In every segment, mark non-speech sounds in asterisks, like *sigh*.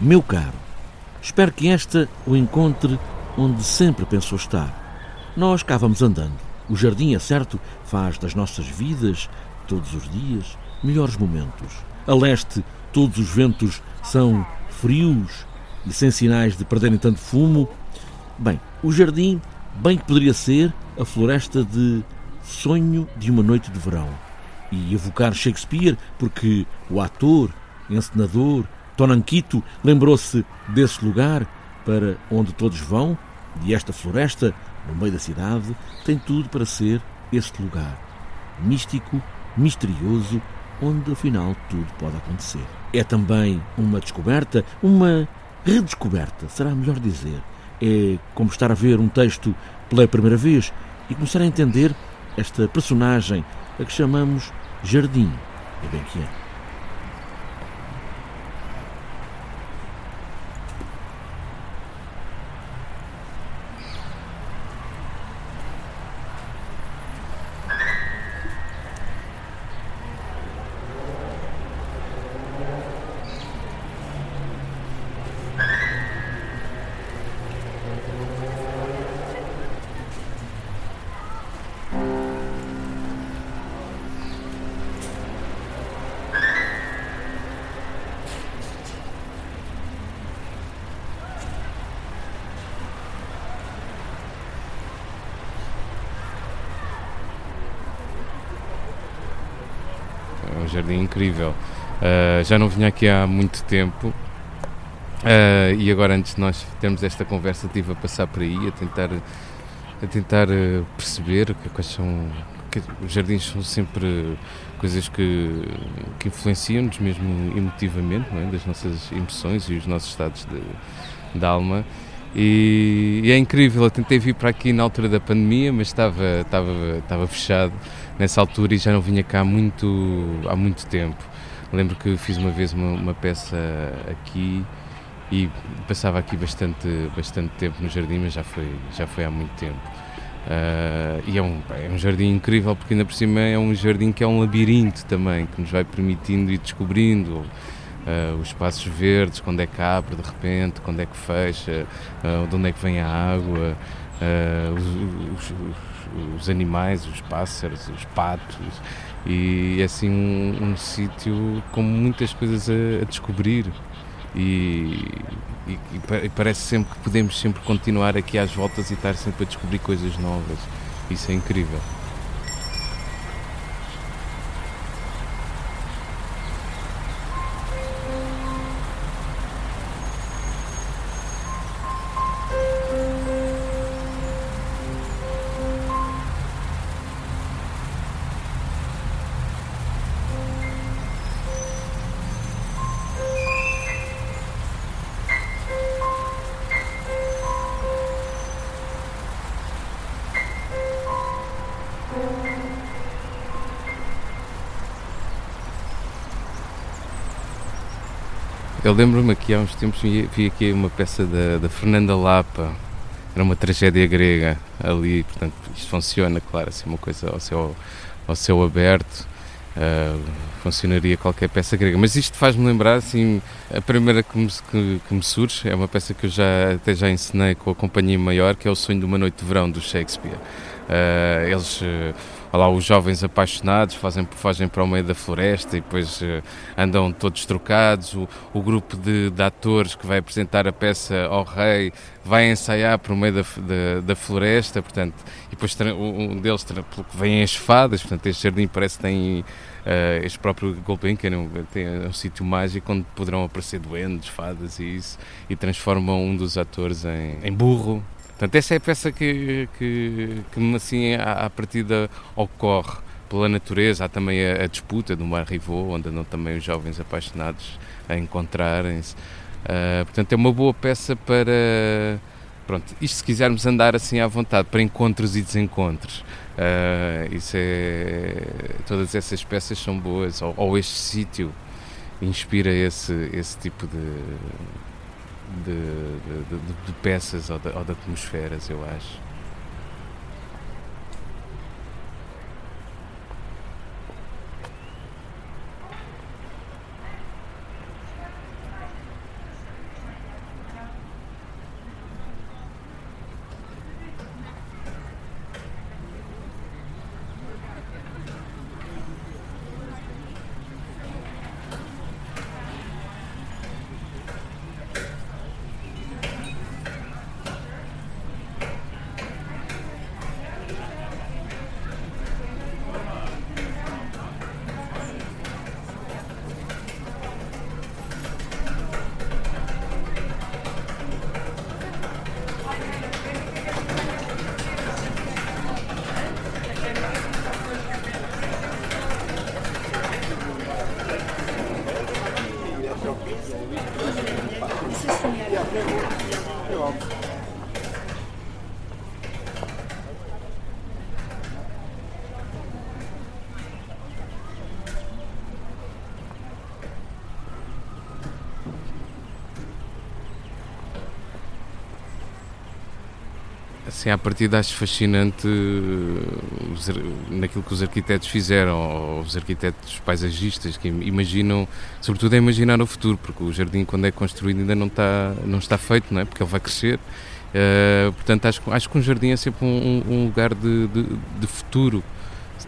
Meu caro, espero que esta o encontre onde sempre pensou estar. Nós cá vamos andando. O jardim, é certo, faz das nossas vidas, todos os dias, melhores momentos. A leste, todos os ventos são frios e sem sinais de perderem tanto fumo. Bem, o jardim, bem que poderia ser a floresta de sonho de uma noite de verão. E evocar Shakespeare, porque o ator, encenador, Tonanquito lembrou-se desse lugar para onde todos vão, e esta floresta, no meio da cidade, tem tudo para ser este lugar. Místico, misterioso, onde afinal tudo pode acontecer. É também uma descoberta, uma redescoberta, será melhor dizer. É como estar a ver um texto pela primeira vez e começar a entender esta personagem a que chamamos Jardim. É bem que é. Jardim incrível. Uh, já não vinha aqui há muito tempo uh, e agora antes de nós termos esta conversa estive a passar por aí a tentar, a tentar uh, perceber que, quais são que os jardins são sempre coisas que, que influenciam-nos mesmo emotivamente, é? das nossas emoções e os nossos estados de, de alma. E, e, é incrível, eu tentei vir para aqui na altura da pandemia, mas estava, estava, estava fechado nessa altura e já não vinha cá muito, há muito tempo. Lembro que fiz uma vez uma, uma peça aqui e passava aqui bastante, bastante tempo no jardim, mas já foi, já foi há muito tempo. Uh, e é um, é um jardim incrível porque ainda por cima é um jardim que é um labirinto também, que nos vai permitindo ir descobrindo uh, os espaços verdes, quando é que abre de repente, quando é que fecha, uh, de onde é que vem a água, os, os, os animais, os pássaros, os patos, e é assim um, um sítio com muitas coisas a, a descobrir. E, e, e, parece sempre que podemos sempre continuar aqui às voltas e estar sempre a descobrir coisas novas. Isso é incrível. Eu lembro-me aqui há uns tempos vi, vi aqui uma peça da, da, Fernanda Lapa, era uma tragédia grega ali, portanto isto funciona, claro, assim uma coisa ao céu, ao céu aberto, uh, funcionaria qualquer peça grega. Mas isto faz-me lembrar, assim, a primeira que me, que, que me, surge é uma peça que eu já até já ensinei com a Companhia Maior, que é o Sonho de uma Noite de Verão, do Shakespeare. Uh, eles... Uh, lá os jovens apaixonados fazem, fogem para o meio da floresta e depois uh, andam todos trocados. O, o grupo de, de, atores que vai apresentar a peça ao rei vai ensaiar para o meio da, da, da floresta, portanto, e depois um deles vêm as fadas, portanto, este jardim parece que tem. Uh, este próprio Gulbenkian tem um, um sítio mágico onde poderão aparecer duendes, fadas e isso, e transformam um dos atores em, em burro, Portanto, essa é a peça que, que, que assim, à, à partida ocorre pela natureza. Há também a, a disputa do Mar Rivaux, onde andam também os jovens apaixonados a encontrarem-se. Uh, portanto, é uma boa peça para. Pronto, isto se quisermos andar assim à vontade, para encontros e desencontros. Uh, isso é. Todas essas peças são boas, ou, ou este sítio inspira esse, esse tipo de de, de, de, de peças ou de, ou de atmosferas, eu acho. Assim, a partir acho fascinante eh, naquilo que os arquitetos fizeram, os arquitetos paisagistas que imaginam, sobretudo é imaginar o futuro, porque o jardim quando é construído ainda não está, não está feito, não é? porque ele vai crescer. Uh, portanto, acho, acho que um jardim é sempre um, um lugar de, de, de, futuro,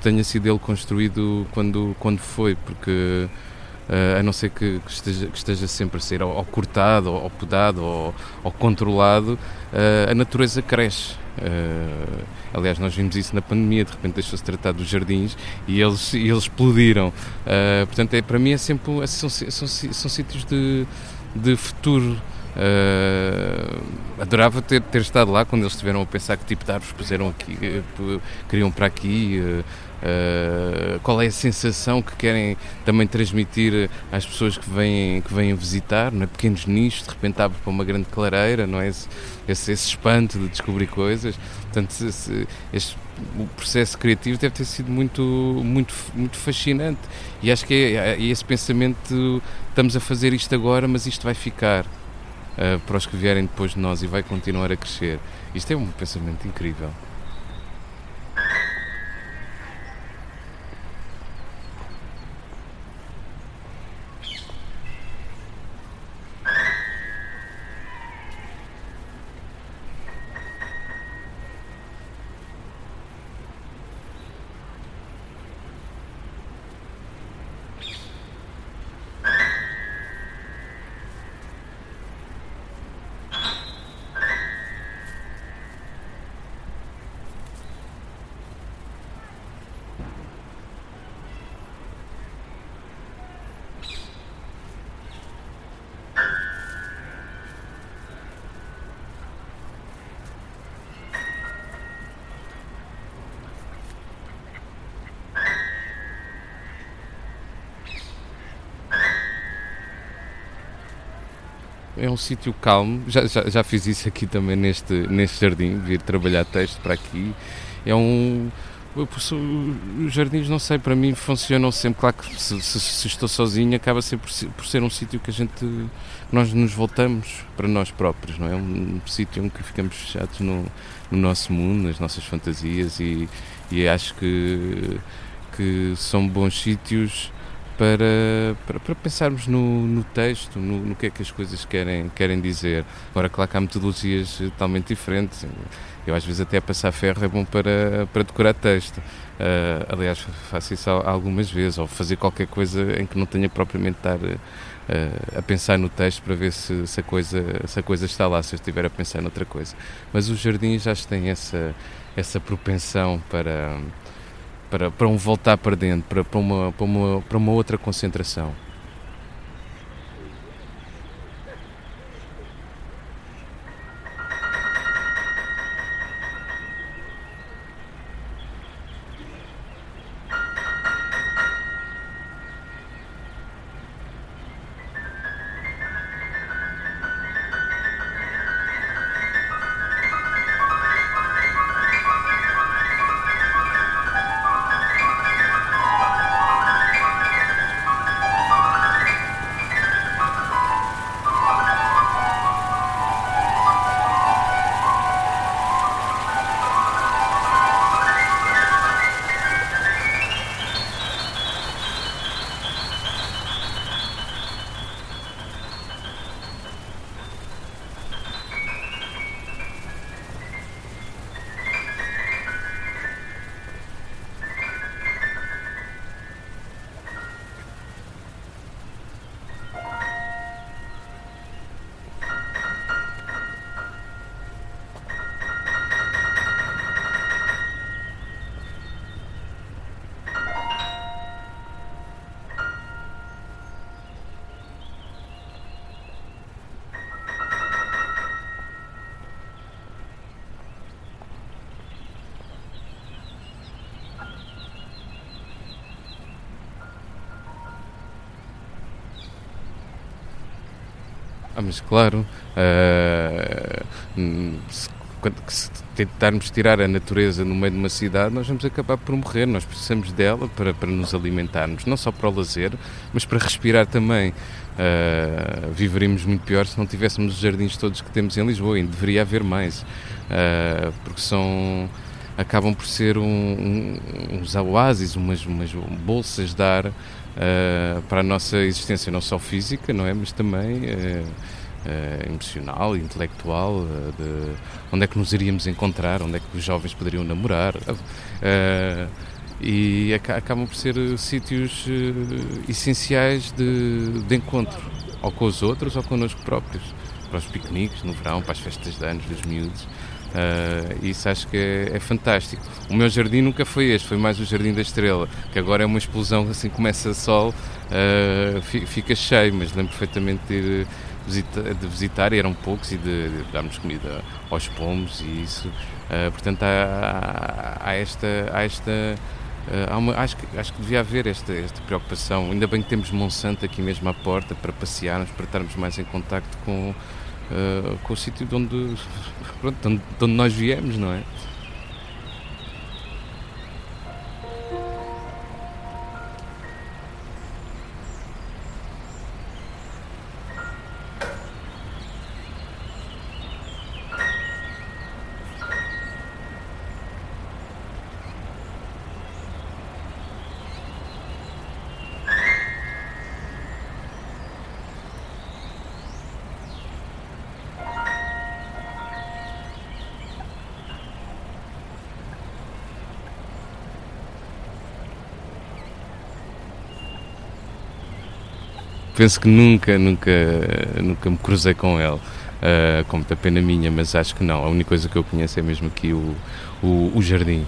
tenha sido ele construído quando, quando foi, porque a não ser que, que, esteja, que, esteja, sempre a ser ou, ou cortado, ou, ou podado, ou, ou controlado, uh, a natureza cresce. Uh, aliás, nós vimos isso na pandemia, de repente deixou-se tratar dos jardins e eles, e eles explodiram. portanto, é, para mim é sempre, são, são, são, são sítios de, de futuro. adorava ter, ter estado lá quando eles estiveram a pensar que tipo de árvores puseram aqui, queriam para aqui, Uh, qual é a sensação que querem também transmitir às pessoas que vêm, que vêm visitar, não é? pequenos nichos, de repente abre para uma grande clareira, não é? Esse, esse, esse espanto de descobrir coisas. Portanto, esse, o processo criativo deve ter sido muito, muito, muito fascinante. E acho que é, é esse pensamento: estamos a fazer isto agora, mas isto vai ficar. Uh, para os que vierem depois de nós e vai continuar a crescer. Isto é um pensamento incrível. É um sítio calmo. Já, já, já, fiz isso aqui também neste, neste jardim, vir trabalhar texto para aqui. É um. Os jardins, não sei, para mim funcionam sempre. Claro que se, se, se estou sozinho, acaba sempre por, por ser um sítio que a gente. nós nos voltamos para nós próprios, não é? Um, um sítio em que ficamos fechados no, no, nosso mundo, nas nossas fantasias, e, e acho que, que são bons sítios para, para, para pensarmos no, no texto, no, no, que é que as coisas querem, querem dizer. Agora, claro que há metodologias totalmente diferentes. Eu, às vezes, até passar ferro é bom para, para decorar texto. Uh, aliás, faço isso algumas vezes, ou fazer qualquer coisa em que não tenha propriamente estar uh, a pensar no texto para ver se, se, a coisa, se a coisa está lá, se eu estiver a pensar noutra coisa. Mas os jardins que têm essa, essa propensão para para, para um voltar para dentro, para, para, uma, para, uma, para uma outra concentração. Ah, mas claro, uh, se, se tentarmos tirar a natureza no meio de uma cidade, nós vamos acabar por morrer. Nós precisamos dela para, para nos alimentarmos, não só para o lazer, mas para respirar também. Uh, viveríamos muito pior se não tivéssemos os jardins todos que temos em Lisboa, e deveria haver mais, uh, porque são acabam por ser um, um, uns oásis, umas, umas bolsas de ar uh, para a nossa existência, não só física, não é, mas também uh, emocional, intelectual, de onde é que nos iríamos encontrar, onde é que os jovens poderiam namorar. e acabam por ser sítios essenciais de, de encontro, ou com os outros ou connosco próprios, para os piqueniques no verão, para as festas de anos dos miúdos. Uh, isso acho que é, é, fantástico. O meu jardim nunca foi este, foi mais o Jardim da Estrela, que agora é uma explosão, assim começa sol, uh, fica cheio, mas lembro perfeitamente de ir visita, de visitar, e eram poucos, e de, de darmos comida aos pombos e isso. Uh, portanto, há, há, esta. Há esta há uma, acho, que, acho que devia haver esta, esta preocupação. Ainda bem que temos Monsanto aqui mesmo à porta para passearmos, para estarmos mais em contacto com, com o sítio de onde, pronto, de onde nós viemos, não é? Penso que nunca, nunca, nunca me cruzei com ele. Uh, com muita pena minha, mas acho que não. A única coisa que eu conheço é mesmo aqui o, o, o jardim.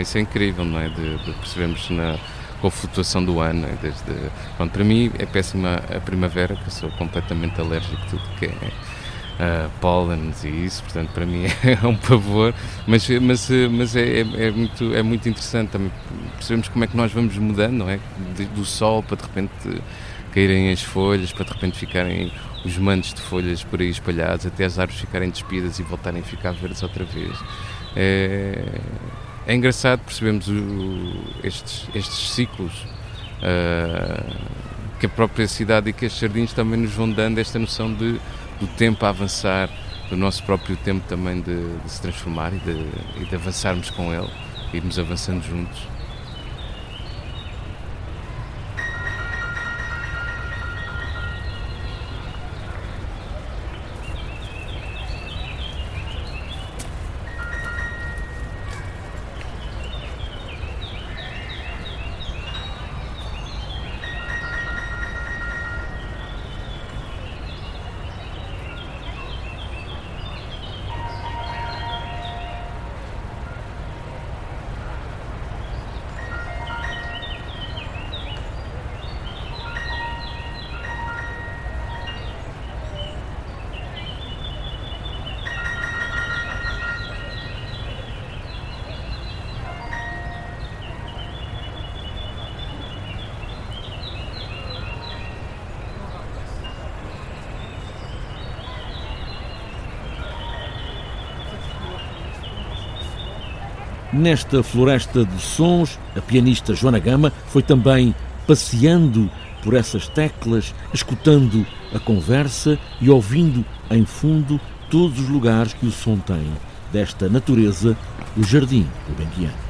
Isso é incrível, não é? De, de percebemos na, com a flutuação do ano. É? Desde, pronto, para mim é péssima a primavera, que eu sou completamente alérgico a tudo que é uh, pólenes e isso, portanto para mim *laughs* é um pavor, mas, mas, mas é, é, é, muito, é muito interessante também percebemos como é que nós vamos mudando, não é? Do sol para de repente caírem as folhas, para de repente ficarem os mantos de folhas por aí espalhados, até as árvores ficarem despidas e voltarem a ficar verdes outra vez. É, é engraçado percebemos estes, estes ciclos uh, que a própria cidade e que estes jardins também nos vão dando esta noção de, do tempo a avançar, do nosso próprio tempo também de, de se transformar e de, e de avançarmos com ele, irmos avançando juntos. Nesta floresta de sons, a pianista Joana Gama foi também passeando por essas teclas, escutando a conversa e ouvindo em fundo todos os lugares que o som tem desta natureza do Jardim do Benguiano.